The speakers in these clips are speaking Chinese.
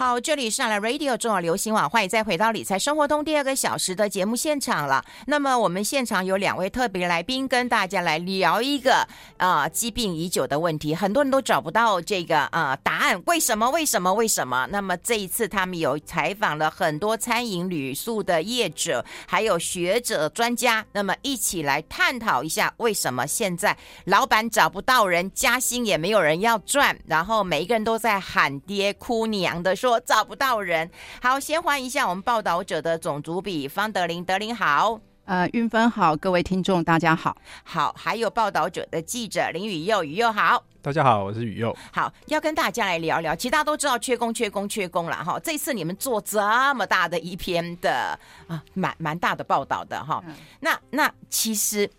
好，这里是上来 Radio 中广流行网，欢迎再回到理财生活通第二个小时的节目现场了。那么我们现场有两位特别来宾，跟大家来聊一个啊呃、疾病已久的问题，很多人都找不到这个啊、答案，为什么？为什么？为什么？那么这一次他们有采访了很多餐饮旅宿的业者，还有学者专家，那么一起来探讨一下，为什么现在老板找不到人，加薪也没有人要赚，然后每一个人都在喊爹哭娘的说。我找不到人。好，先欢迎一下我们报道者的总主笔方德林，德林好。呃，运芬好，各位听众大家好。好，还有报道者的记者林雨佑，雨佑好。大家好，我是雨佑。好，要跟大家来聊聊。其实大家都知道缺工、缺工、缺工了哈。这次你们做这么大的一篇的啊，蛮蛮大的报道的哈。嗯、那那其实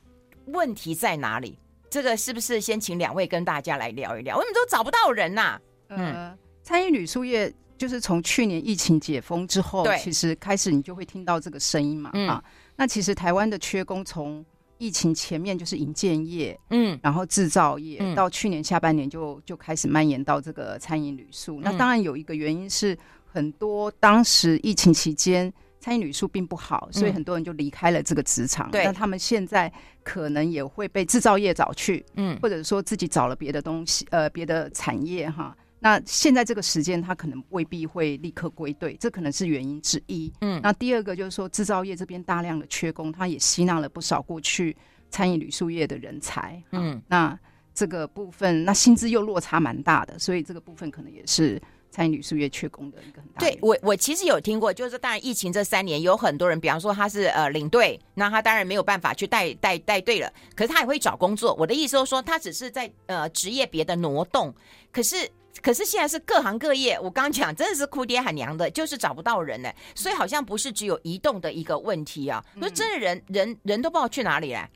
问题在哪里？这个是不是先请两位跟大家来聊一聊？为什么都找不到人呐、啊？嗯。呃餐饮旅宿业就是从去年疫情解封之后，其实开始你就会听到这个声音嘛，嗯、啊，那其实台湾的缺工从疫情前面就是营建业，嗯，然后制造业，嗯、到去年下半年就就开始蔓延到这个餐饮旅宿。嗯、那当然有一个原因是很多当时疫情期间餐饮旅宿并不好，所以很多人就离开了这个职场。对、嗯，那他们现在可能也会被制造业找去，嗯，或者说自己找了别的东西，呃，别的产业哈。那现在这个时间，他可能未必会立刻归队，这可能是原因之一。嗯，那第二个就是说，制造业这边大量的缺工，他也吸纳了不少过去餐饮旅宿业的人才。嗯，那这个部分，那薪资又落差蛮大的，所以这个部分可能也是餐饮旅宿业缺工的一个很大。对我，我其实有听过，就是当然疫情这三年，有很多人，比方说他是呃领队，那他当然没有办法去带带带队了，可是他也会找工作。我的意思就是说，他只是在呃职业别的挪动，可是。可是现在是各行各业，我刚讲真的是哭爹喊娘的，就是找不到人呢，所以好像不是只有移动的一个问题啊，那真的人人人都不知道去哪里嘞，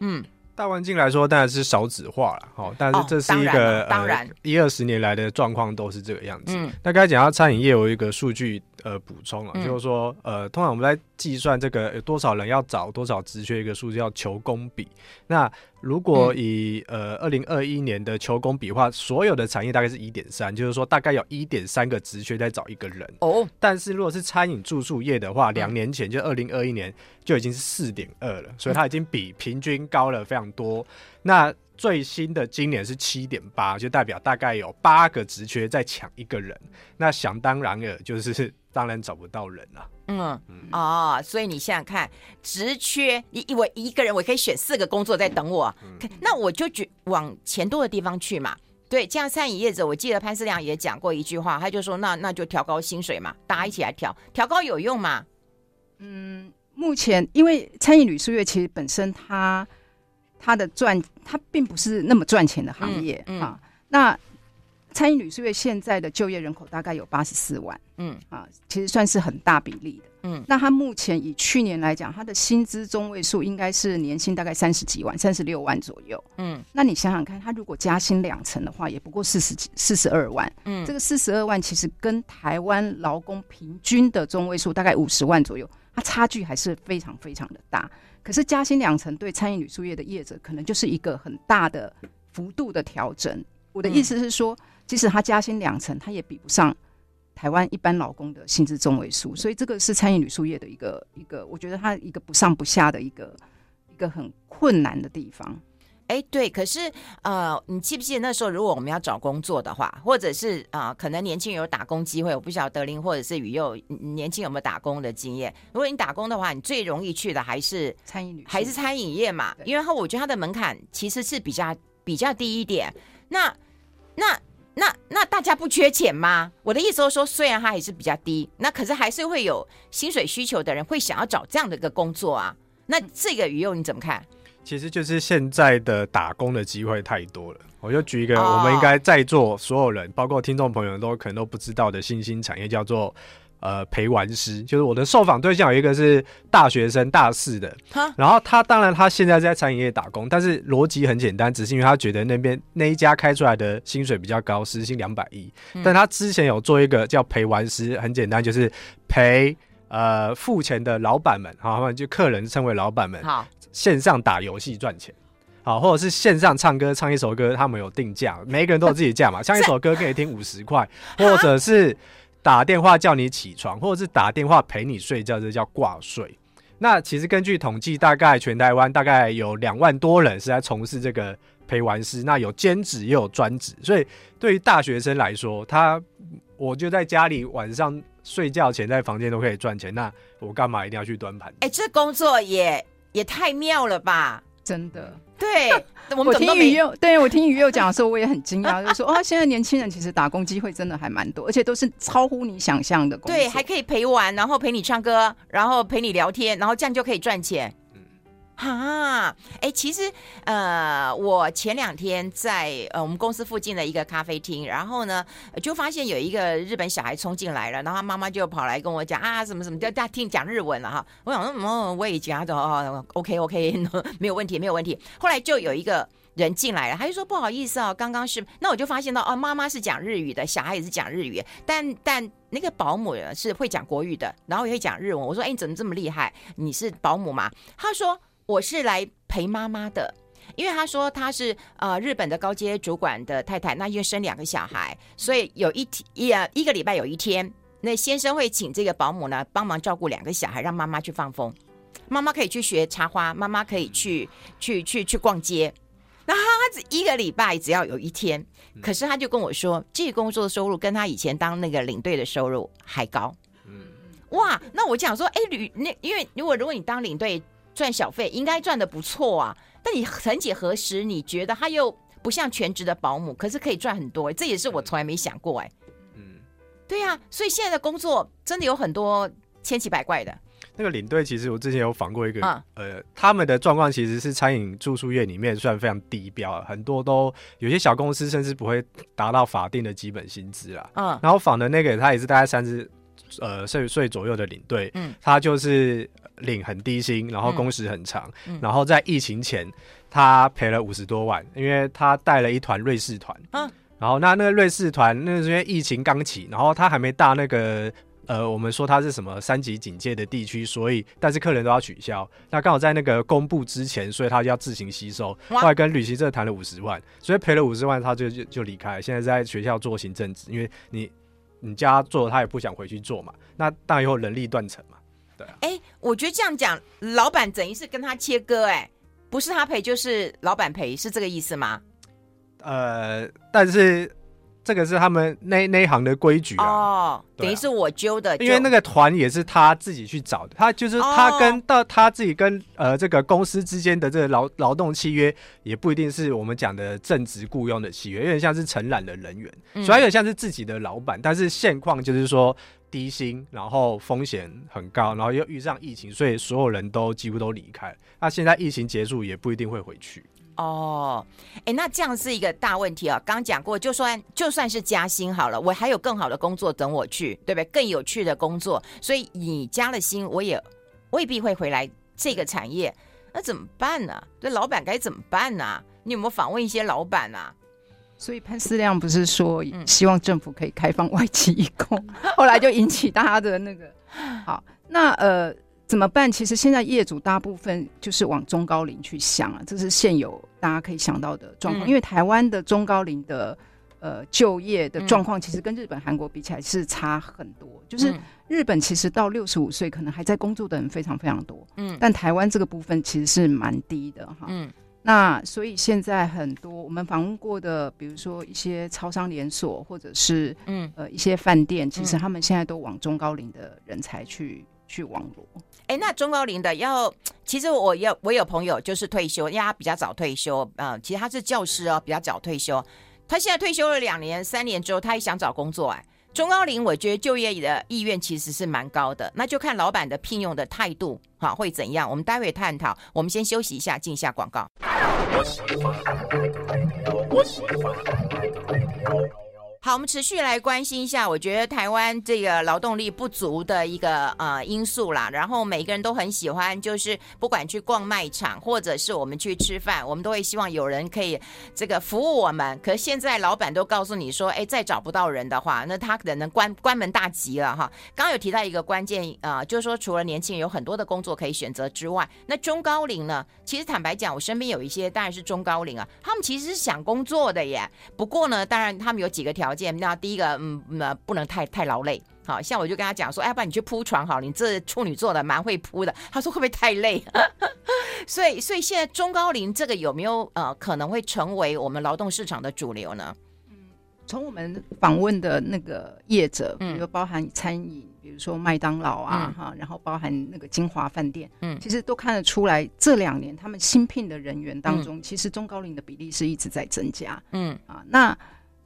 嗯。大环境来说，当然是少子化了，好，但是这是一个当然一二十年来的状况都是这个样子。嗯，那刚才讲到餐饮业有一个数据呃补充啊，嗯、就是说呃，通常我们在计算这个有多少人要找多少职缺一个数字叫求工比。那如果以、嗯、呃二零二一年的求工比的话，所有的产业大概是一点三，就是说大概有一点三个职缺在找一个人。哦，但是如果是餐饮住宿业的话，两年前就二零二一年就已经是四点二了，所以它已经比平均高了非常多，那最新的今年是七点八，就代表大概有八个职缺在抢一个人。那想当然了，就是 当然找不到人了。嗯，嗯哦，所以你想想看，职缺一我一个人，我可以选四个工作在等我，嗯、那我就去往钱多的地方去嘛。对，这样餐饮业者，我记得潘思亮也讲过一句话，他就说那那就调高薪水嘛，大家一起来调，调高有用吗？嗯，目前因为餐饮旅宿业其实本身它。它的赚，它并不是那么赚钱的行业、嗯嗯、啊。那餐饮旅宿业现在的就业人口大概有八十四万，嗯啊，其实算是很大比例的。嗯，那它目前以去年来讲，它的薪资中位数应该是年薪大概三十几万，三十六万左右。嗯，那你想想看，它如果加薪两成的话，也不过四十几四十二万。嗯，这个四十二万其实跟台湾劳工平均的中位数大概五十万左右，它差距还是非常非常的大。可是加薪两成对餐饮旅宿业的业者，可能就是一个很大的幅度的调整。我的意思是说，即使他加薪两成，他也比不上台湾一般劳工的薪资中位数。所以这个是餐饮旅宿业的一个一个，我觉得它一个不上不下的一个一个很困难的地方。哎，对，可是呃，你记不记得那时候，如果我们要找工作的话，或者是啊、呃，可能年轻人有打工机会，我不晓得德琳或者是雨佑年轻有没有打工的经验。如果你打工的话，你最容易去的还是餐饮旅，还是餐饮业嘛？因为他我觉得它的门槛其实是比较比较低一点。那那那那大家不缺钱吗？我的意思是说，虽然它还是比较低，那可是还是会有薪水需求的人会想要找这样的一个工作啊。那这个雨佑你怎么看？其实就是现在的打工的机会太多了。我就举一个，我们应该在座所有人，包括听众朋友都可能都不知道的新兴产业，叫做呃陪玩师。就是我的受访对象有一个是大学生大四的，然后他当然他现在在餐饮业打工，但是逻辑很简单，只是因为他觉得那边那一家开出来的薪水比较高，时薪两百一。但他之前有做一个叫陪玩师，很简单，就是陪呃付钱的老板们，好，他们就客人称为老板们。好。线上打游戏赚钱，好，或者是线上唱歌，唱一首歌，他们有定价，每一个人都有自己的价嘛。唱一首歌可以听五十块，或者是打电话叫你起床，或者是打电话陪你睡觉，这叫挂睡。那其实根据统计，大概全台湾大概有两万多人是在从事这个陪玩师，那有兼职也有专职，所以对于大学生来说，他我就在家里晚上睡觉前在房间都可以赚钱，那我干嘛一定要去端盘？哎、欸，这工作也也太妙了吧！真的，对，我，们听于右，对我听于右讲的时候，我也很惊讶，就是说，哦，现在年轻人其实打工机会真的还蛮多，而且都是超乎你想象的工作，对，还可以陪玩，然后陪你唱歌，然后陪你聊天，然后这样就可以赚钱。哈，哎，其实呃，我前两天在呃我们公司附近的一个咖啡厅，然后呢，就发现有一个日本小孩冲进来了，然后他妈妈就跑来跟我讲啊，什么什么，叫大家听讲日文了哈。我想说，嗯，我也讲的哦，OK OK，没有问题，没有问题。后来就有一个人进来了，他就说不好意思哦，刚刚是，那我就发现到哦，妈妈是讲日语的，小孩也是讲日语，但但那个保姆是会讲国语的，然后也会讲日文。我说，哎，你怎么这么厉害？你是保姆吗？他说。我是来陪妈妈的，因为他说他是呃日本的高阶主管的太太，那因为生两个小孩，所以有一天一啊一个礼拜有一天，那先生会请这个保姆呢帮忙照顾两个小孩，让妈妈去放风，妈妈可以去学插花，妈妈可以去去去去逛街，那他一个礼拜只要有一天，可是他就跟我说，这个工作的收入跟他以前当那个领队的收入还高，嗯，哇，那我讲说，哎，旅那因为如果如果你当领队。赚小费应该赚的不错啊，但你曾几何时你觉得他又不像全职的保姆，可是可以赚很多，这也是我从来没想过哎。嗯，对呀，所以现在的工作真的有很多千奇百怪的。那个领队其实我之前有访过一个，呃，他们的状况其实是餐饮住宿业里面算非常低标，很多都有些小公司甚至不会达到法定的基本薪资啦。嗯，然后访的那个他也是大概三十呃岁岁左右的领队，嗯，他就是。领很低薪，然后工时很长，嗯。嗯、然后在疫情前，他赔了五十多万，因为他带了一团瑞士团，嗯、然后那那个瑞士团，那是因为疫情刚起，然后他还没到那个呃，我们说他是什么三级警戒的地区，所以但是客人都要取消，那刚好在那个公布之前，所以他就要自行吸收，哇。后来跟旅行社谈了五十万，所以赔了五十万，他就就就离开，现在在学校做行政职，因为你你叫他做，他也不想回去做嘛，那当然以后人力断层嘛。对啊，哎，我觉得这样讲，老板等于是跟他切割，哎，不是他赔就是老板赔，是这个意思吗？呃，但是这个是他们那那一行的规矩啊。哦，等于是我揪的，因为那个团也是他自己去找的，他就是他跟到他自己跟呃这个公司之间的这个劳劳动契约，也不一定是我们讲的正职雇佣的契约，有点像是承揽的人员，所以有点像是自己的老板，但是现况就是说。低薪，然后风险很高，然后又遇上疫情，所以所有人都几乎都离开。那现在疫情结束，也不一定会回去。哦，哎，那这样是一个大问题啊！刚刚讲过，就算就算是加薪好了，我还有更好的工作等我去，对不对？更有趣的工作，所以你加了薪，我也未必会回来这个产业。那怎么办呢？这老板该怎么办呢？你有没有访问一些老板啊？所以潘思亮不是说希望政府可以开放外籍移工，嗯、后来就引起大家的那个好。那呃怎么办？其实现在业主大部分就是往中高龄去想啊，这是现有大家可以想到的状况。嗯、因为台湾的中高龄的呃就业的状况，其实跟日本、韩国比起来是差很多。就是日本其实到六十五岁可能还在工作的人非常非常多，嗯，但台湾这个部分其实是蛮低的哈，嗯。那所以现在很多我们访问过的，比如说一些超商连锁，或者是嗯呃一些饭店，其实他们现在都往中高龄的人才去去网罗。哎、那中高龄的要，其实我有我有朋友就是退休，因为他比较早退休，嗯、其实他是教师哦，比较早退休，他现在退休了两年三年之后，他也想找工作哎。中高龄，我觉得就业的意愿其实是蛮高的，那就看老板的聘用的态度，哈，会怎样？我们待会探讨。我们先休息一下，进一下广告。好，我们持续来关心一下，我觉得台湾这个劳动力不足的一个呃因素啦。然后每个人都很喜欢，就是不管去逛卖场，或者是我们去吃饭，我们都会希望有人可以这个服务我们。可现在老板都告诉你说，哎，再找不到人的话，那他可能关关门大吉了哈。刚刚有提到一个关键啊、就是说除了年轻人有很多的工作可以选择之外，那中高龄呢？其实坦白讲，我身边有一些当然是中高龄啊，他们其实是想工作的耶。不过呢，当然他们有几个条件。那第一个，嗯，那不能太太劳累，好像我就跟他讲说，哎，要不然你去铺床好，你这处女座的蛮会铺的。他说会不会太累？所以，所以现在中高龄这个有没有呃可能会成为我们劳动市场的主流呢？从我们访问的那个业者，比如包含餐饮，比如说麦当劳啊，哈、嗯，然后包含那个金华饭店，嗯，其实都看得出来，这两年他们新聘的人员当中，嗯、其实中高龄的比例是一直在增加，嗯啊，那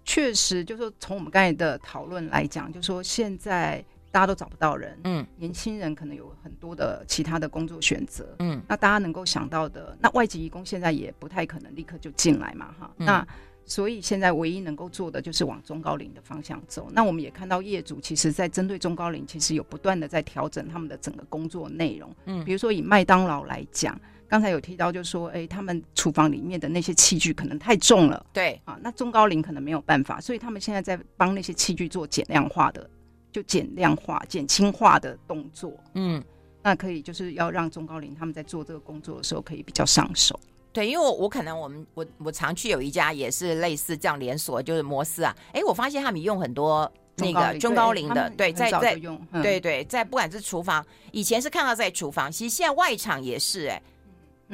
确实就是说，从我们刚才的讨论来讲，就是说现在大家都找不到人，嗯，年轻人可能有很多的其他的工作选择，嗯，那大家能够想到的，那外籍移工现在也不太可能立刻就进来嘛，哈，嗯、那。所以现在唯一能够做的就是往中高龄的方向走。那我们也看到业主其实，在针对中高龄，其实有不断的在调整他们的整个工作内容。嗯，比如说以麦当劳来讲，刚才有提到，就是说，哎，他们厨房里面的那些器具可能太重了。对啊，那中高龄可能没有办法，所以他们现在在帮那些器具做减量化的，就减量化、减轻化的动作。嗯，那可以就是要让中高龄他们在做这个工作的时候可以比较上手。对，因为我我可能我们我我常去有一家也是类似这样连锁，就是摩斯啊。哎，我发现他们用很多那个中高龄的，对，在在用，对对，在不管是厨房，以前是看到在厨房，其实现在外场也是哎，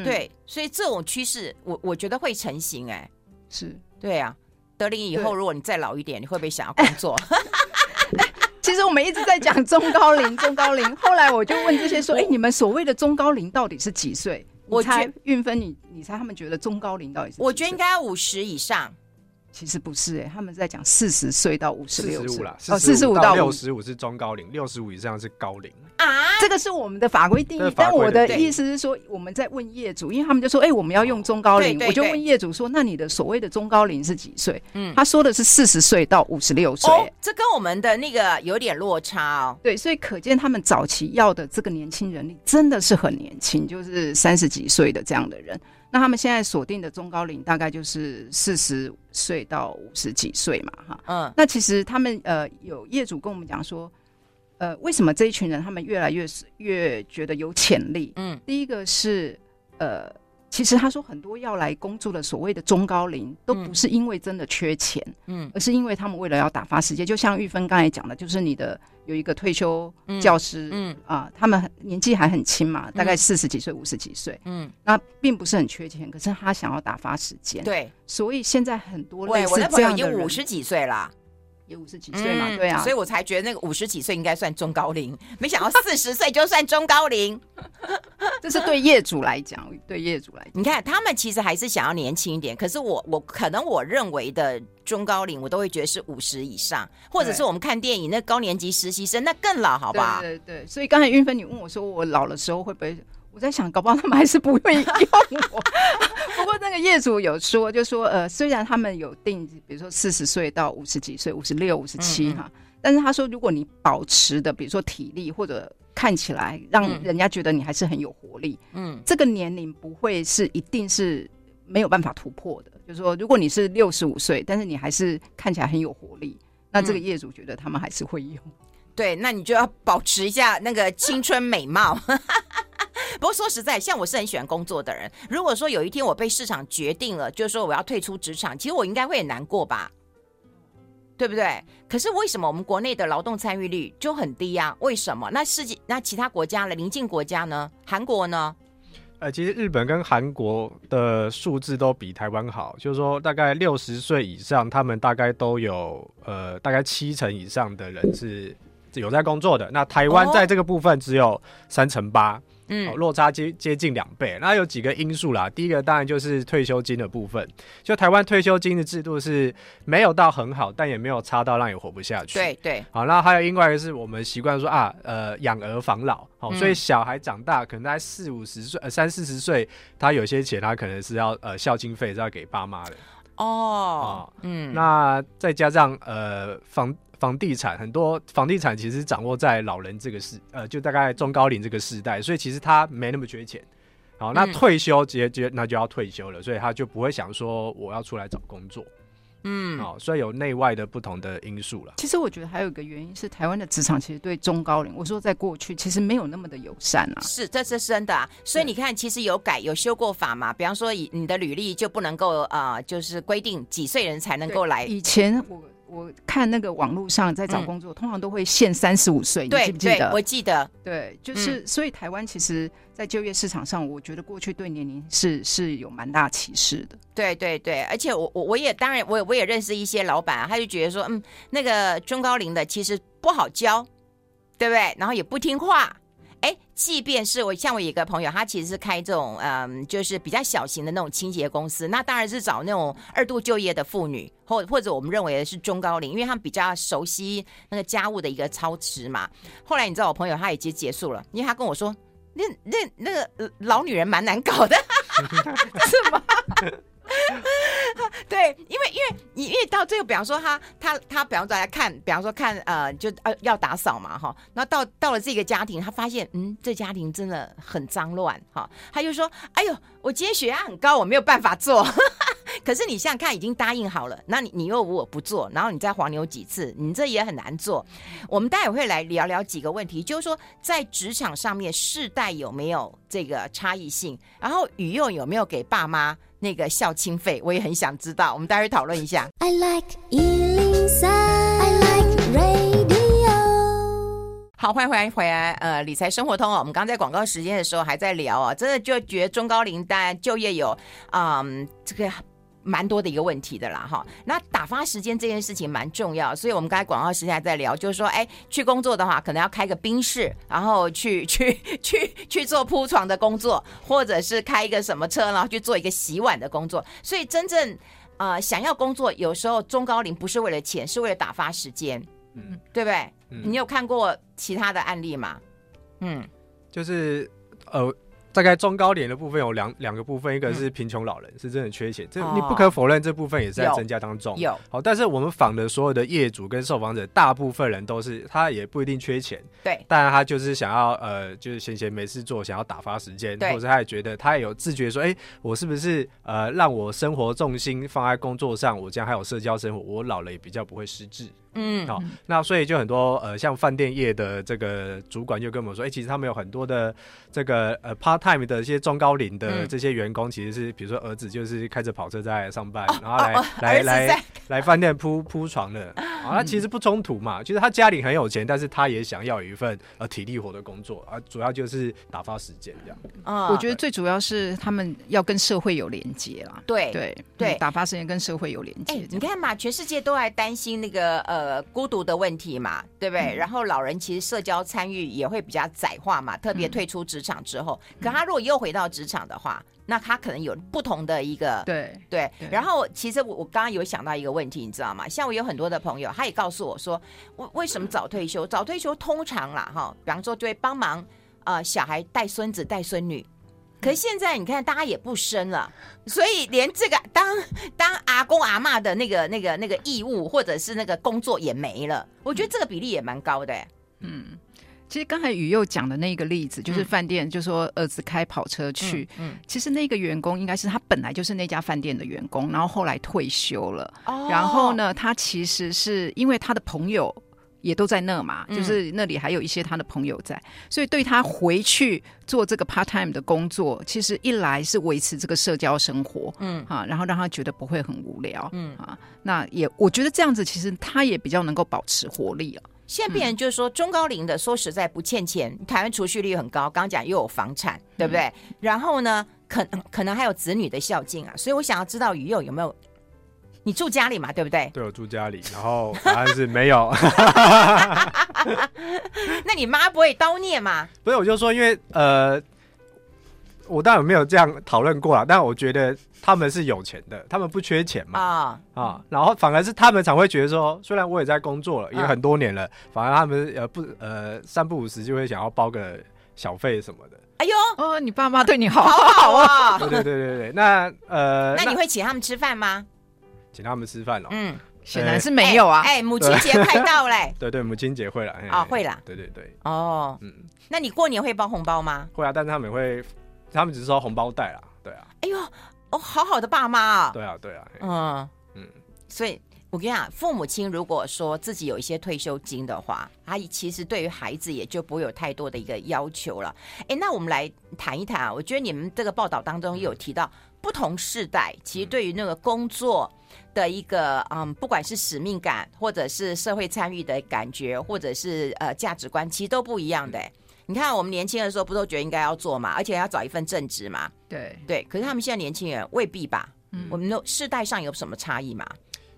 对，所以这种趋势我我觉得会成型哎，是对啊。德林以后如果你再老一点，你会不会想要工作？其实我们一直在讲中高龄，中高龄。后来我就问这些说，哎，你们所谓的中高龄到底是几岁？我猜运芬，你你猜他们觉得中高龄到底是？我觉得应该要五十以上。其实不是哎、欸，他们在讲四十岁到五十六岁。了，哦，四十五到六十五是中高龄，六十五以上是高龄。啊。这个是我们的法规定义，但我的意思是说，我们在问业主，因为他们就说，哎、欸，我们要用中高龄，我就问业主说，那你的所谓的中高龄是几岁？嗯，他说的是四十岁到五十六岁，这跟我们的那个有点落差哦。对，所以可见他们早期要的这个年轻人力真的是很年轻，就是三十几岁的这样的人。那他们现在锁定的中高龄大概就是四十岁到五十几岁嘛，哈，嗯，那其实他们呃有业主跟我们讲说，呃，为什么这一群人他们越来越越觉得有潜力？嗯，第一个是呃。其实他说很多要来工作的所谓的中高龄，都不是因为真的缺钱，嗯，而是因为他们为了要打发时间。就像玉芬刚才讲的，就是你的有一个退休教师，嗯。啊，他们年纪还很轻嘛，大概四十几岁、五十几岁，嗯，那并不是很缺钱，可是他想要打发时间，对，所以现在很多类似这样的人，我的朋友已经五十几岁了。也五十几岁嘛，嗯、对啊，所以我才觉得那个五十几岁应该算中高龄，没想到四十岁就算中高龄，这是对业主来讲，对业主来讲，你看他们其实还是想要年轻一点，可是我我可能我认为的中高龄，我都会觉得是五十以上，或者是我们看电影那高年级实习生那更老，好吧？对对对，所以刚才云芬你问我说，我老的时候会不会？我在想，搞不好他们还是不会用我。不过那个业主有说，就说呃，虽然他们有定，比如说四十岁到五十几岁，五十六、五十七哈，但是他说，如果你保持的，比如说体力或者看起来让人家觉得你还是很有活力，嗯，这个年龄不会是一定是没有办法突破的。就是说，如果你是六十五岁，但是你还是看起来很有活力，那这个业主觉得他们还是会用。对，那你就要保持一下那个青春美貌。不过说实在，像我是很喜欢工作的人。如果说有一天我被市场决定了，就是说我要退出职场，其实我应该会很难过吧，对不对？可是为什么我们国内的劳动参与率就很低啊？为什么？那世界那其他国家的邻近国家呢？韩国呢？呃，其实日本跟韩国的数字都比台湾好，就是说大概六十岁以上，他们大概都有呃大概七成以上的人是有在工作的。那台湾在这个部分只有三成八。嗯，落差接接近两倍，那有几个因素啦。第一个当然就是退休金的部分，就台湾退休金的制度是没有到很好，但也没有差到让你活不下去。对对。好，那还有另外一个是我们习惯说啊，呃，养儿防老，好，所以小孩长大可能在四五十岁，呃，三四十岁，他有些钱他可能是要呃孝亲费是要给爸妈的。哦，嗯，那再加上呃房。房地产很多，房地产其实掌握在老人这个世，呃，就大概中高龄这个世代，所以其实他没那么缺钱。好，那退休直接直接那就要退休了，所以他就不会想说我要出来找工作。嗯，好，所以有内外的不同的因素了。其实我觉得还有一个原因是，台湾的职场其实对中高龄，我说在过去其实没有那么的友善啊。是，这是真的啊。所以你看，其实有改有修过法嘛？比方说，以你的履历就不能够呃，就是规定几岁人才能够来。以前我。我看那个网络上在找工作，嗯、通常都会限三十五岁，对你记不记得？我记得，对，就是、嗯、所以台湾其实，在就业市场上，我觉得过去对年龄是是有蛮大歧视的。对对对，而且我我我也当然我我也认识一些老板、啊，他就觉得说，嗯，那个中高龄的其实不好教，对不对？然后也不听话。哎，即便是我，像我一个朋友，他其实是开这种嗯，就是比较小型的那种清洁公司，那当然是找那种二度就业的妇女，或或者我们认为是中高龄，因为他们比较熟悉那个家务的一个操持嘛。后来你知道，我朋友他已经结束了，因为他跟我说，那那那个老女人蛮难搞的，是吗？对，因为因为你因为到最后，比方说他他他，比方说来看，比方说看呃，就呃要打扫嘛哈，那到到了这个家庭，他发现嗯，这家庭真的很脏乱哈，他就说，哎呦，我今天血压很高，我没有办法做。可是你想想看，已经答应好了，那你你又如果不做，然后你再黄牛几次，你这也很难做。我们待会会来聊聊几个问题，就是说在职场上面世代有没有这个差异性，然后语用有没有给爸妈那个校庆费，我也很想知道。我们待会讨论一下。I like 103, I like radio。好，欢迎回来回来，呃，理财生活通哦。我们刚在广告时间的时候还在聊哦，真的就觉得中高龄单就业有，嗯，这个。蛮多的一个问题的啦，哈。那打发时间这件事情蛮重要，所以我们刚才广告时间还在聊，就是说，哎，去工作的话，可能要开个冰室，然后去 去去去做铺床的工作，或者是开一个什么车，然后去做一个洗碗的工作。所以真正呃想要工作，有时候中高龄不是为了钱，是为了打发时间，嗯，对不对？嗯，你有看过其他的案例吗？嗯，就是呃。大概中高龄的部分有两两个部分，一个是贫穷老人，嗯、是真的缺钱，这你不可否认，这部分也是在增加当中。有。好，但是我们访的所有的业主跟受访者，大部分人都是他也不一定缺钱，对，当然他就是想要呃，就是闲闲没事做，想要打发时间，或者他也觉得他也有自觉说，哎、欸，我是不是呃让我生活重心放在工作上，我这样还有社交生活，我老了也比较不会失智。嗯，好，那所以就很多呃，像饭店业的这个主管就跟我们说，哎、欸，其实他们有很多的这个呃 part time 的一些中高龄的这些员工，其实是比如说儿子就是开着跑车在上班，然后来来来 来饭店铺铺床的，啊，那其实不冲突嘛，就是他家里很有钱，但是他也想要有一份呃体力活的工作啊，主要就是打发时间这样。啊，我觉得最主要是他们要跟社会有连接啦，对对对，打发时间跟社会有连接。哎，你看嘛，全世界都还担心那个呃。呃，孤独的问题嘛，对不对？嗯、然后老人其实社交参与也会比较窄化嘛，特别退出职场之后。嗯、可他如果又回到职场的话，那他可能有不同的一个对对。然后其实我我刚刚有想到一个问题，你知道吗？像我有很多的朋友，他也告诉我说，为为什么早退休？早退休通常啦，哈，比方说就会帮忙呃小孩带孙子带孙女。可是现在你看，大家也不生了，所以连这个当当阿公阿嬷的那个那个那个义务或者是那个工作也没了。我觉得这个比例也蛮高的。嗯，其实刚才雨佑讲的那个例子，就是饭店，就说儿子开跑车去，嗯，其实那个员工应该是他本来就是那家饭店的员工，然后后来退休了，哦然后呢，他其实是因为他的朋友。也都在那嘛，就是那里还有一些他的朋友在，嗯、所以对他回去做这个 part time 的工作，其实一来是维持这个社交生活，嗯啊，然后让他觉得不会很无聊，嗯啊，那也我觉得这样子其实他也比较能够保持活力了。现在病人就是说中高龄的，说实在不欠钱，台湾储蓄率很高，刚刚讲又有房产，对不对？嗯、然后呢，可可能还有子女的孝敬啊，所以我想要知道鱼友有没有。你住家里嘛，对不对？对，我住家里，然后 答案是没有。那你妈不会叨念吗？不是，我就说，因为呃，我当然没有这样讨论过啊，但我觉得他们是有钱的，他们不缺钱嘛啊、哦、啊，然后反而是他们常会觉得说，虽然我也在工作了，也很多年了，嗯、反而他们呃不呃三不五时就会想要包个小费什么的。哎呦，哦，你爸妈对你好好好啊！对对对对对，那呃，那你会请他们吃饭吗？请他们吃饭了，嗯，显然是没有啊。哎，母亲节快到嘞，对对，母亲节会了啊，会啦，对对对，哦，嗯，那你过年会包红包吗？会啊，但是他们会，他们只是收红包袋啦，对啊。哎呦，哦，好好的爸妈啊，对啊对啊，嗯。嗯，所以我跟你讲，父母亲如果说自己有一些退休金的话，他其实对于孩子也就不会有太多的一个要求了。哎，那我们来谈一谈啊，我觉得你们这个报道当中也有提到，不同世代其实对于那个工作的一个嗯，不管是使命感，或者是社会参与的感觉，或者是呃价值观，其实都不一样的。你看我们年轻的时候，不都觉得应该要做嘛，而且要找一份正职嘛？对对。可是他们现在年轻人未必吧？嗯，我们的世代上有什么差异嘛？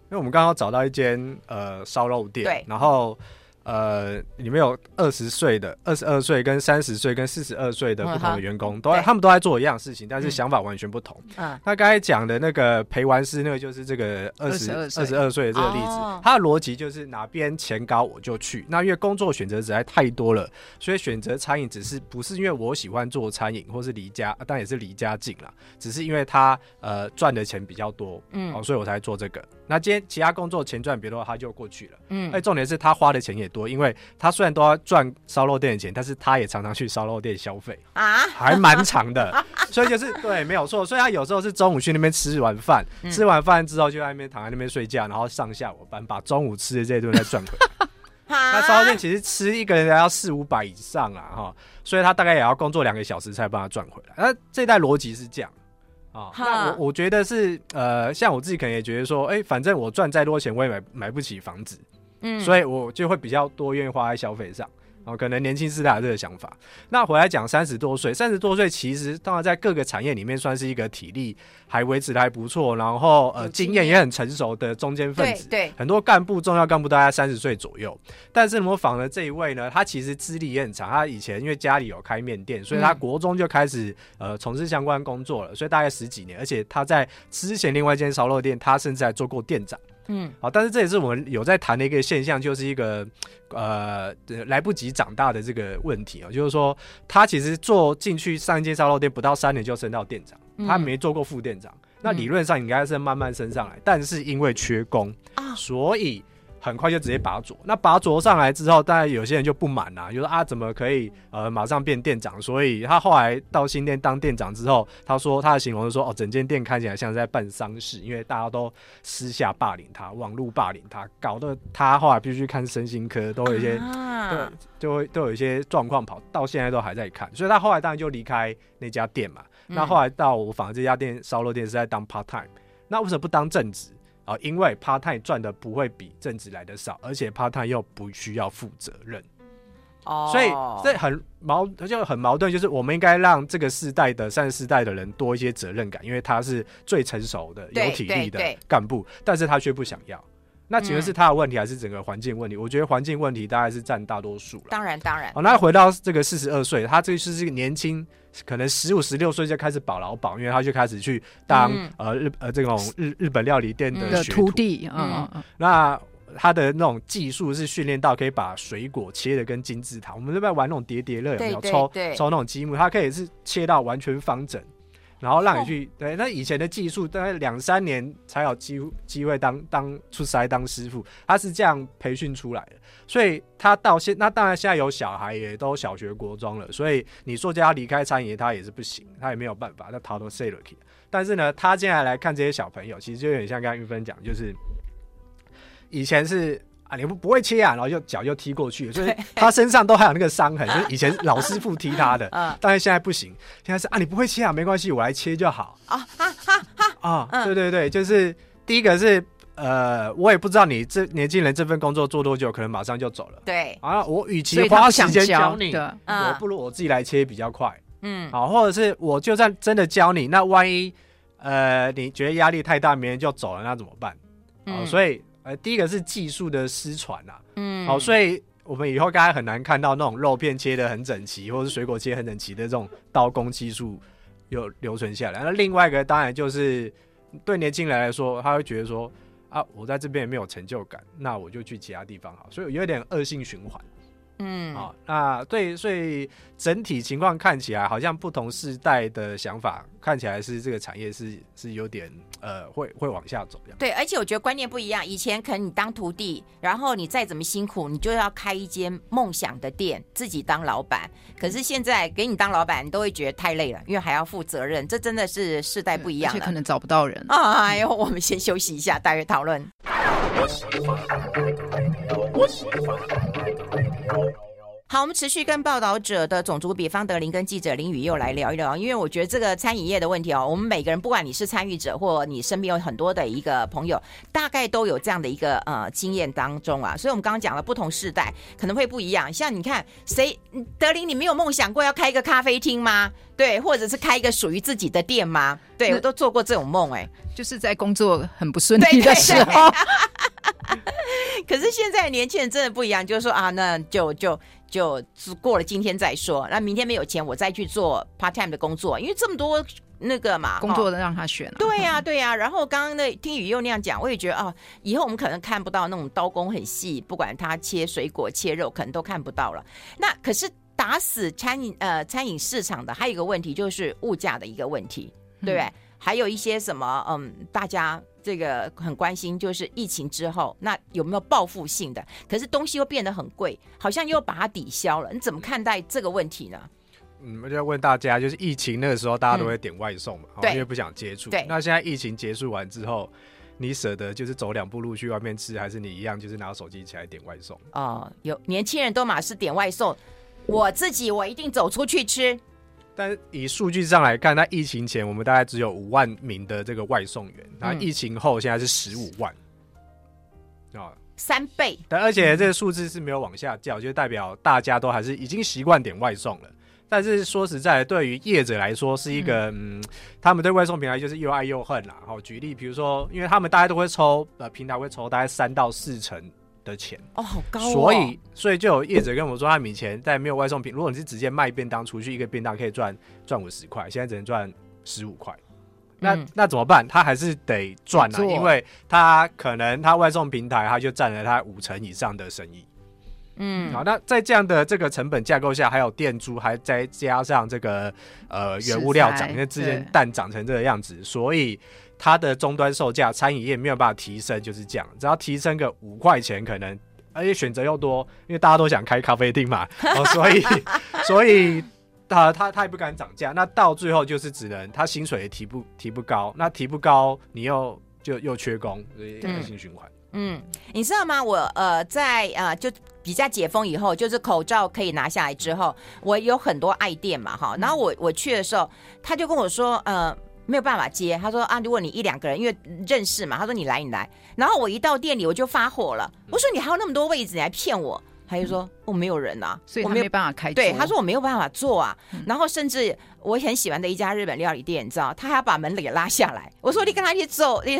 因为我们刚刚找到一间呃烧肉店，对，然后。呃，里面有二十岁的、二十二岁跟三十岁跟四十二岁的不同的员工，都他们都在做一样事情，但是想法完全不同。嗯，他刚才讲的那个陪玩师，那个就是这个二十二十二岁的这个例子，他的逻辑就是哪边钱高我就去。那因为工作选择实在太多了，所以选择餐饮只是不是因为我喜欢做餐饮，或是离家，但也是离家近了，只是因为他呃赚的钱比较多，嗯，哦，所以我才做这个。那今天其他工作钱赚别的话，他就过去了。嗯，而重点是他花的钱也多，因为他虽然都要赚烧肉店的钱，但是他也常常去烧肉店消费啊，还蛮长的。所以就是对，没有错。所以他有时候是中午去那边吃完饭，嗯、吃完饭之后就在那边躺在那边睡觉，然后上下午班把中午吃的这一顿再赚回来。那烧肉店其实吃一个人要四五百以上啊，哈，所以他大概也要工作两个小时才帮他赚回来。那这一代逻辑是这样。啊，那我我觉得是呃，像我自己可能也觉得说，哎、欸，反正我赚再多钱，我也买买不起房子，嗯，所以我就会比较多愿意花在消费上。哦，可能年轻世代有这个想法。那回来讲三十多岁，三十多岁其实当然在各个产业里面算是一个体力还维持的还不错，然后呃经验也很成熟的中间分子。对，对很多干部、重要干部大概三十岁左右。但是模仿的这一位呢，他其实资历也很长。他以前因为家里有开面店，所以他国中就开始呃从事相关工作了，所以大概十几年。而且他在之前另外一间烧肉店，他甚至还做过店长。嗯，好，但是这也是我们有在谈的一个现象，就是一个呃来不及长大的这个问题啊，就是说他其实做进去上一间烧肉店不到三年就升到店长，他没做过副店长，那理论上应该是慢慢升上来，但是因为缺工啊，所以。很快就直接拔擢，那拔擢上来之后，当然有些人就不满啦，就说啊，怎么可以呃马上变店长？所以他后来到新店当店长之后，他说他的形容是说哦，整间店看起来像是在办丧事，因为大家都私下霸凌他，网络霸凌他，搞得他后来必须看身心科，都有一些对，就会都有一些状况，跑到现在都还在看，所以他后来当然就离开那家店嘛。那后来到我访这家店烧肉店是在当 part time，那为什么不当正职？啊，因为 part time 赚的不会比正职来的少，而且 part time 又不需要负责任，哦，所以这很矛，就很矛盾，就是我们应该让这个世代的三十世代的人多一些责任感，因为他是最成熟的、有体力的干部，但是他却不想要。那请问是他的问题，还是整个环境问题？嗯、我觉得环境问题大概是占大多数了。当然，当然。哦，那回到这个四十二岁，他这个是这个年轻，可能十五、十六岁就开始保劳保，因为他就开始去当、嗯、呃日呃这种日日本料理店的学徒弟嗯。嗯、那他的那种技术是训练到可以把水果切的跟金字塔。我们这边玩那种叠叠乐，有没有抽抽那种积木？他可以是切到完全方整。然后让你去，对，那以前的技术大概两三年才有机机会当当出师当师傅，他是这样培训出来的，所以他到现那当然现在有小孩也都小学国中了，所以你说叫他离开餐饮他也是不行，他也没有办法，他逃到 s a l 但是呢，他现在来看这些小朋友，其实就有点像刚刚玉芬讲，就是以前是。啊，你不不会切啊，然后就脚就踢过去了，所以他身上都还有那个伤痕，就是以前老师傅踢他的，但是现在不行，现在是啊，你不会切啊，没关系，我来切就好。啊哈哈哈。啊！对对对，就是第一个是呃，我也不知道你这年轻人这份工作做多久，可能马上就走了，对。啊，我与其花时间教你，我不如我自己来切比较快，嗯，好，或者是我就算真的教你，那万一呃你觉得压力太大，明天就走了，那怎么办？啊，所以。呃，第一个是技术的失传啊，嗯，好，所以我们以后大家很难看到那种肉片切的很整齐，或者是水果切很整齐的这种刀工技术有留存下来。那另外一个当然就是对年轻人来说，他会觉得说啊，我在这边也没有成就感，那我就去其他地方好，所以有点恶性循环。嗯，好，那对，所以整体情况看起来，好像不同世代的想法看起来是这个产业是是有点呃，会会往下走。对，而且我觉得观念不一样，以前可能你当徒弟，然后你再怎么辛苦，你就要开一间梦想的店，自己当老板。可是现在给你当老板，你都会觉得太累了，因为还要负责任，这真的是世代不一样，而且可能找不到人。啊，哎呦，我们先休息一下，待会讨论。好，我们持续跟报道者的种族比方德林跟记者林宇又来聊一聊，因为我觉得这个餐饮业的问题哦，我们每个人不管你是参与者或你身边有很多的一个朋友，大概都有这样的一个呃经验当中啊，所以我们刚刚讲了不同世代可能会不一样，像你看谁德林，你没有梦想过要开一个咖啡厅吗？对，或者是开一个属于自己的店吗？对，我都做过这种梦哎、就是在工作很不顺利的时候。可是现在年轻人真的不一样，就是说啊，那就就就过了今天再说，那明天没有钱，我再去做 part time 的工作，因为这么多那个嘛，工作的让他选、啊。对呀、啊，对呀、啊。然后刚刚那听雨又那样讲，我也觉得啊，以后我们可能看不到那种刀工很细，不管他切水果、切肉，可能都看不到了。那可是打死餐饮呃餐饮市场的还有一个问题，就是物价的一个问题，对不对？嗯、还有一些什么嗯，大家。这个很关心，就是疫情之后，那有没有报复性的？可是东西又变得很贵，好像又把它抵消了。你怎么看待这个问题呢？嗯，我就要问大家，就是疫情那个时候，大家都会点外送嘛，嗯、因为不想接触。对。那现在疫情结束完之后，你舍得就是走两步路去外面吃，还是你一样就是拿手机起来点外送？哦，有年轻人都马是点外送，我自己我一定走出去吃。但以数据上来看，那疫情前我们大概只有五万名的这个外送员，那疫情后现在是十五万，啊、嗯，三倍。但而且这个数字是没有往下降，就代表大家都还是已经习惯点外送了。但是说实在的，对于业者来说，是一个嗯，嗯，他们对外送平台就是又爱又恨啦。好，举例，比如说，因为他们大家都会抽，呃，平台会抽大概三到四成。的钱哦，好高哦，所以所以就有业者跟我说，他们以前在没有外送品，如果你是直接卖便当出去，一个便当可以赚赚五十块，现在只能赚十五块。那、嗯、那怎么办？他还是得赚啊，因为他可能他外送平台他就占了他五成以上的生意。嗯，好，那在这样的这个成本架构下，还有店租，还再加上这个呃原物料涨，因为之前蛋涨成这个样子，所以。它的终端售价，餐饮业没有办法提升，就是这样。只要提升个五块钱，可能而且选择又多，因为大家都想开咖啡厅嘛，哦，所以所以他他他也不敢涨价。那到最后就是只能他薪水也提不提不高，那提不高，你又就又缺工，所以恶性循环。嗯，你知道吗？我呃在呃就比较解封以后，就是口罩可以拿下来之后，我有很多爱店嘛，哈。然后我我去的时候，他就跟我说，呃。没有办法接，他说啊，如果你一两个人，因为认识嘛，他说你来你来，然后我一到店里我就发火了，我说你还有那么多位置，你还骗我，他就说我、哦、没有人啊，所以我没有办法开。对，他说我没有办法做啊，然后甚至我很喜欢的一家日本料理店，你知道，他还要把门给拉下来，我说你跟他去做，你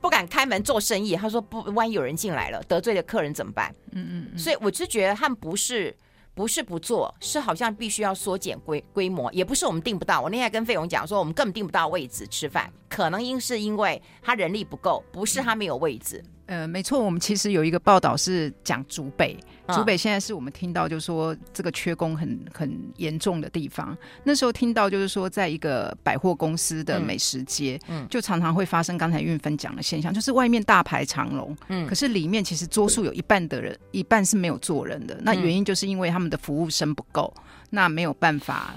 不敢开门做生意，他说不，万一有人进来了，得罪了客人怎么办？嗯嗯，嗯，所以我就觉得他们不是。不是不做，是好像必须要缩减规规模，也不是我们订不到。我那天跟费勇讲说，我们根本订不到位置吃饭，可能因是因为他人力不够，不是他没有位置。呃，没错，我们其实有一个报道是讲竹北，竹北现在是我们听到就是说这个缺工很很严重的地方。那时候听到就是说，在一个百货公司的美食街，嗯，就常常会发生刚才运芬讲的现象，就是外面大排长龙，嗯，可是里面其实桌数有一半的人，一半是没有坐人的。那原因就是因为他们的服务生不够，那没有办法。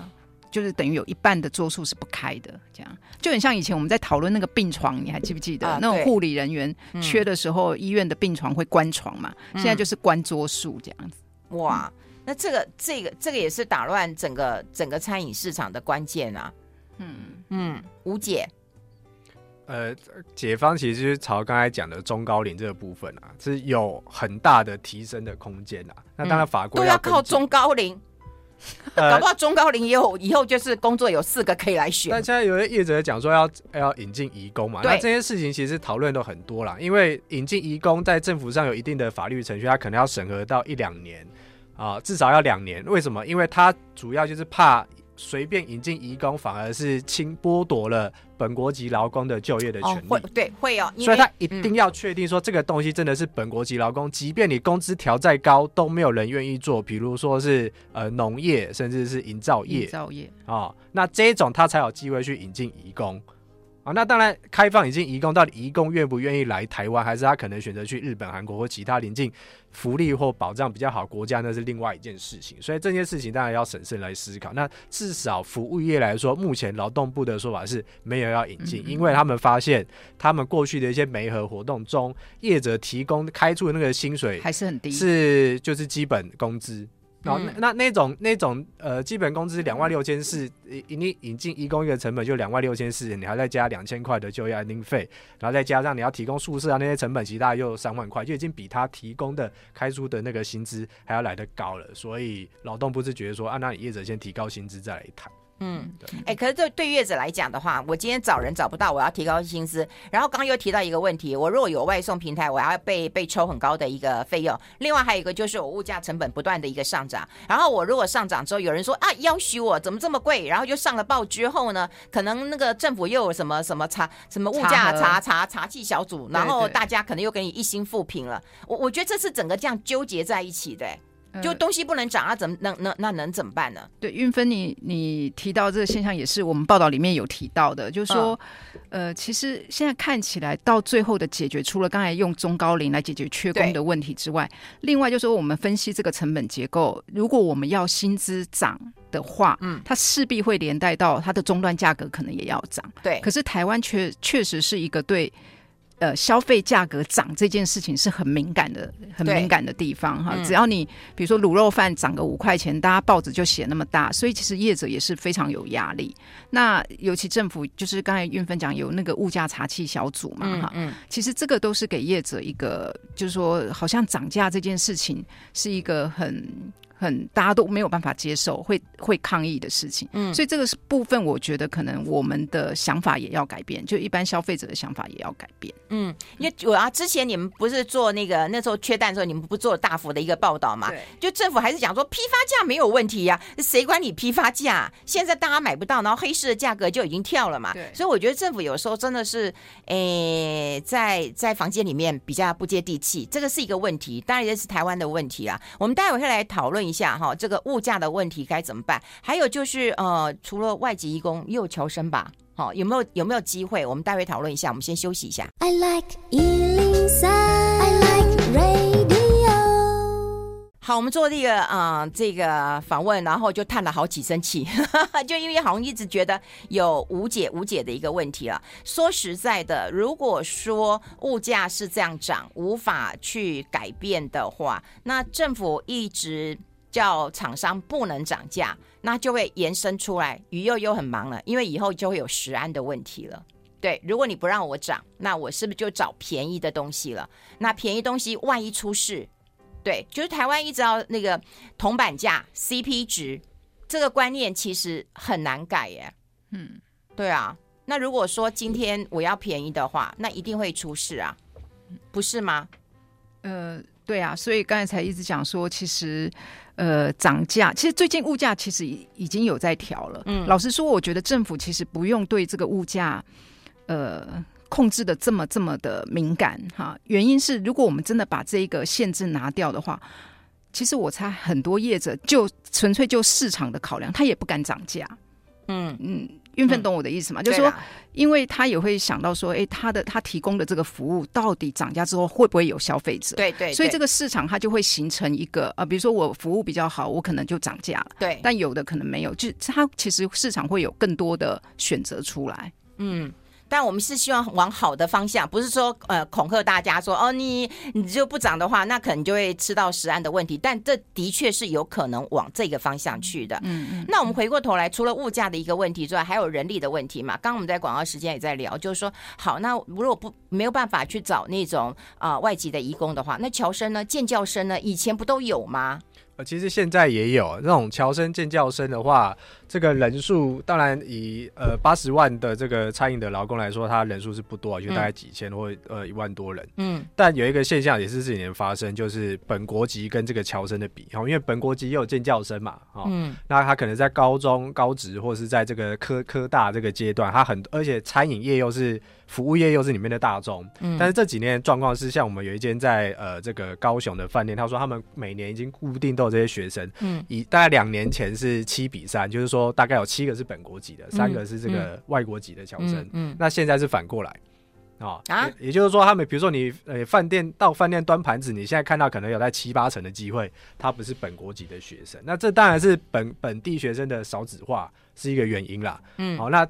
就是等于有一半的桌数是不开的，这样就很像以前我们在讨论那个病床，你还记不记得、啊、那种护理人员缺的时候，医院的病床会关床嘛？嗯、现在就是关桌数这样子。哇，那这个这个这个也是打乱整个整个餐饮市场的关键啊。嗯嗯，吴姐，呃，解方其实就是朝刚才讲的中高龄这个部分啊，是有很大的提升的空间啊。那当然法规、嗯、都要靠中高龄。搞不好中高龄以后以后就是工作有四个可以来选。但现在有些业者讲说要要引进移工嘛，那这些事情其实讨论都很多啦。因为引进移工在政府上有一定的法律程序，他可能要审核到一两年啊，至少要两年。为什么？因为他主要就是怕。随便引进移工，反而是侵剥夺了本国籍劳工的就业的权利。哦、会对，会哦。所以他一定要确定说，这个东西真的是本国籍劳工，嗯、即便你工资调再高，都没有人愿意做。比如说是呃农业，甚至是营造业。营造业啊、哦，那这一种他才有机会去引进移工。啊，那当然，开放已经移工，到底移工愿不愿意来台湾，还是他可能选择去日本、韩国或其他邻近福利或保障比较好国家，那是另外一件事情。所以这件事情当然要审慎来思考。那至少服务业来说，目前劳动部的说法是没有要引进，因为他们发现他们过去的一些媒合活动中，业者提供开出的那个薪水还是很低，是就是基本工资。然后那那那种那种呃基本工资两万六千四，你引进一工一个成本就两万六千四，你还再加两千块的就业安定费，然后再加上你要提供宿舍啊那些成本，其实大概又三万块，就已经比他提供的开出的那个薪资还要来得高了。所以劳动部是觉得说，啊，那你业者先提高薪资再来谈。嗯，哎、欸，可是这对月子来讲的话，我今天找人找不到，我要提高薪资。然后刚刚又提到一个问题，我如果有外送平台，我要被被抽很高的一个费用。另外还有一个就是我物价成本不断的一个上涨。然后我如果上涨之后，有人说啊，要许我怎么这么贵？然后就上了报之后呢，可能那个政府又有什么什么查什么物价查查查气小组，然后大家可能又给你一心复评了。我我觉得这是整个这样纠结在一起的。就东西不能涨啊，怎么能能那能怎么办呢？对，运芬，你你提到这个现象也是我们报道里面有提到的，就是说，呃，其实现在看起来到最后的解决，除了刚才用中高龄来解决缺工的问题之外，另外就是说我们分析这个成本结构，如果我们要薪资涨的话，嗯，它势必会连带到它的终端价格可能也要涨。对，可是台湾确确实是一个对。呃，消费价格涨这件事情是很敏感的，很敏感的地方哈。只要你比如说卤肉饭涨个五块钱，大家报纸就写那么大，所以其实业者也是非常有压力。那尤其政府就是刚才运芬讲有那个物价查气小组嘛哈，嗯，其实这个都是给业者一个，就是说好像涨价这件事情是一个很。很大家都没有办法接受，会会抗议的事情，嗯，所以这个是部分，我觉得可能我们的想法也要改变，就一般消费者的想法也要改变，嗯，因为我啊，之前你们不是做那个那时候缺蛋的时候，你们不做大幅的一个报道嘛？对，就政府还是讲说批发价没有问题呀，啊，谁管你批发价？现在大家买不到，然后黑市的价格就已经跳了嘛，对，所以我觉得政府有时候真的是，诶，在在房间里面比较不接地气，这个是一个问题，当然也是台湾的问题啊。我们待会会来讨论一下哈，这个物价的问题该怎么办？还有就是呃，除了外籍移工，也有侨生吧？好，有没有有没有机会？我们待会讨论一下。我们先休息一下。I like 103, I like radio。好，我们做这个呃这个访问，然后就叹了好几声气，就因为好像一直觉得有无解无解的一个问题了。说实在的，如果说物价是这样涨，无法去改变的话，那政府一直。叫厂商不能涨价，那就会延伸出来。鱼又又很忙了，因为以后就会有食安的问题了。对，如果你不让我涨，那我是不是就找便宜的东西了？那便宜东西万一出事，对，就是台湾一直要那个铜板价 CP 值这个观念其实很难改耶。嗯，对啊。那如果说今天我要便宜的话，那一定会出事啊，不是吗？呃，对啊。所以刚才才一直讲说，其实。呃，涨价其实最近物价其实已已经有在调了。嗯，老实说，我觉得政府其实不用对这个物价，呃，控制的这么这么的敏感哈。原因是，如果我们真的把这个限制拿掉的话，其实我猜很多业者就纯粹就市场的考量，他也不敢涨价。嗯嗯。韵芬懂我的意思吗？嗯、就是说，因为他也会想到说，哎，他的他提供的这个服务到底涨价之后会不会有消费者？对，对对，所以这个市场它就会形成一个呃，比如说我服务比较好，我可能就涨价了。对，但有的可能没有，就它其实市场会有更多的选择出来。嗯。但我们是希望往好的方向，不是说呃恐吓大家说哦，你你就不涨的话，那可能就会吃到食安的问题。但这的确是有可能往这个方向去的。嗯嗯。那我们回过头来，除了物价的一个问题之外，还有人力的问题嘛？刚刚我们在广告时间也在聊，就是说，好，那如果不没有办法去找那种啊、呃、外籍的移工的话，那侨生呢、建教生呢，以前不都有吗？呃，其实现在也有那种侨生、建教生的话。这个人数当然以呃八十万的这个餐饮的劳工来说，他人数是不多，就大概几千或呃一万多人。嗯，但有一个现象也是这几年发生，就是本国籍跟这个侨生的比，因为本国籍也有建教生嘛，哦，嗯，那他可能在高中、高职或是在这个科科大这个阶段，他很而且餐饮业又是服务业又是里面的大众，嗯，但是这几年状况是，像我们有一间在呃这个高雄的饭店，他说他们每年已经固定都有这些学生，嗯，以大概两年前是七比三，就是说大概有七个是本国籍的，三个是这个外国籍的侨生，嗯，嗯，那现在是反过来。哦啊，也就是说，他们比如说你呃饭店到饭店端盘子，你现在看到可能有在七八成的机会，他不是本国籍的学生，那这当然是本本地学生的少子化是一个原因啦。嗯，好，那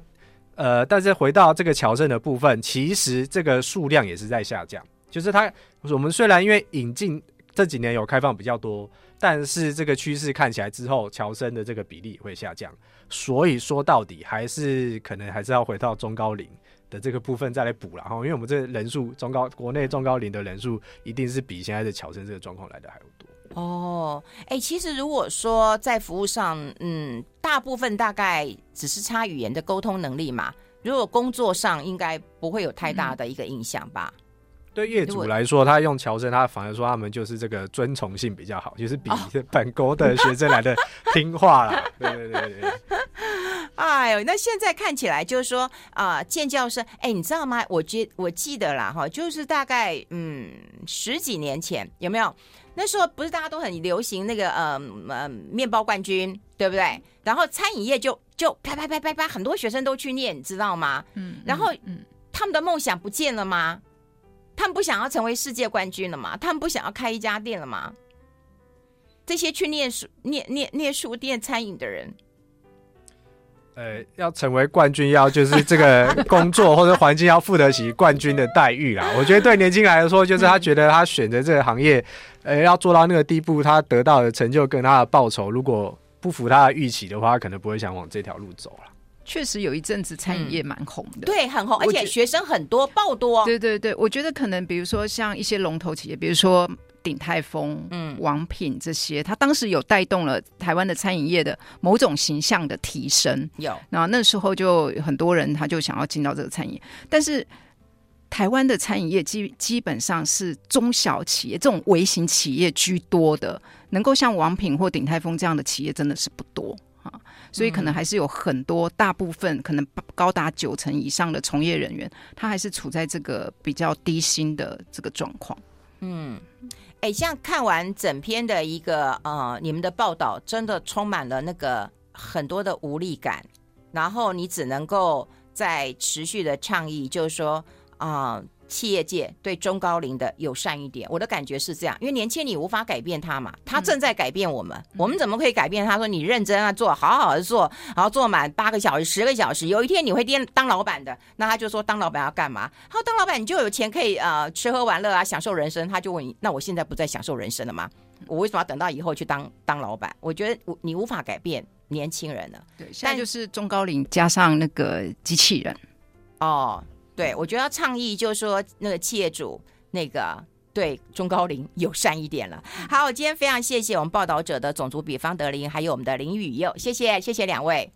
呃，但是回到这个侨生的部分，其实这个数量也是在下降，就是他我们虽然因为引进这几年有开放比较多，但是这个趋势看起来之后，乔生的这个比例会下降，所以说到底还是可能还是要回到中高龄。的这个部分再来补了哈，因为我们这个人数中高国内中高龄的人数一定是比现在的乔生这个状况来的还要多哦。哎、欸，其实如果说在服务上，嗯，大部分大概只是差语言的沟通能力嘛，如果工作上应该不会有太大的一个影响吧。嗯对业主来说，他用侨生，他反而说他们就是这个遵从性比较好，就是比本国的学生来的听话啦。对对对对。哎呦，那现在看起来就是说啊，建教生，哎，你知道吗？我记我记得啦，哈，就是大概嗯十几年前有没有？那时候不是大家都很流行那个呃呃面包冠军，对不对？然后餐饮业就就啪啪啪啪啪，很多学生都去念，你知道吗？嗯。然后嗯，他们的梦想不见了吗？他们不想要成为世界冠军了吗？他们不想要开一家店了吗？这些去念书、念念念书店、餐饮的人，呃，要成为冠军，要就是这个 工作或者环境要付得起冠军的待遇啦。我觉得对年轻人来说，就是他觉得他选择这个行业，呃，要做到那个地步，他得到的成就跟他的报酬，如果不符他的预期的话，他可能不会想往这条路走了。确实有一阵子餐饮业蛮红的，嗯，对，很红，而且学生很多，爆多。对对对，我觉得可能比如说像一些龙头企业，比如说鼎泰丰、嗯、王品这些，它当时有带动了台湾的餐饮业的某种形象的提升。有，然后那时候就很多人他就想要进到这个餐饮，但是台湾的餐饮业基基本上是中小企业这种微型企业居多的，能够像王品或鼎泰丰这样的企业真的是不多。所以可能还是有很多，大部分可能高达九成以上的从业人员，他还是处在这个比较低薪的这个状况。嗯，哎、欸，像看完整篇的一个呃，你们的报道，真的充满了那个很多的无力感，然后你只能够在持续的倡议，就是说啊。呃企业界对中高龄的友善一点，我的感觉是这样，因为年轻你无法改变他嘛，他正在改变我们，嗯、我们怎么可以改变他？说你认真啊，做好好的做，然后做满八个小时、十个小时，有一天你会当当老板的，那他就说当老板要干嘛？他说当老板你就有钱可以呃吃喝玩乐啊，享受人生。他就问你，那我现在不再享受人生了吗？我为什么要等到以后去当当老板？我觉得你无法改变年轻人了。对，现在就是中高龄加上那个机器人哦。对，我觉得要倡议就是说，那个企业主那个对中高龄友善一点了。好，今天非常谢谢我们报道者的种族比方德林，还有我们的林雨佑，谢谢，谢谢两位。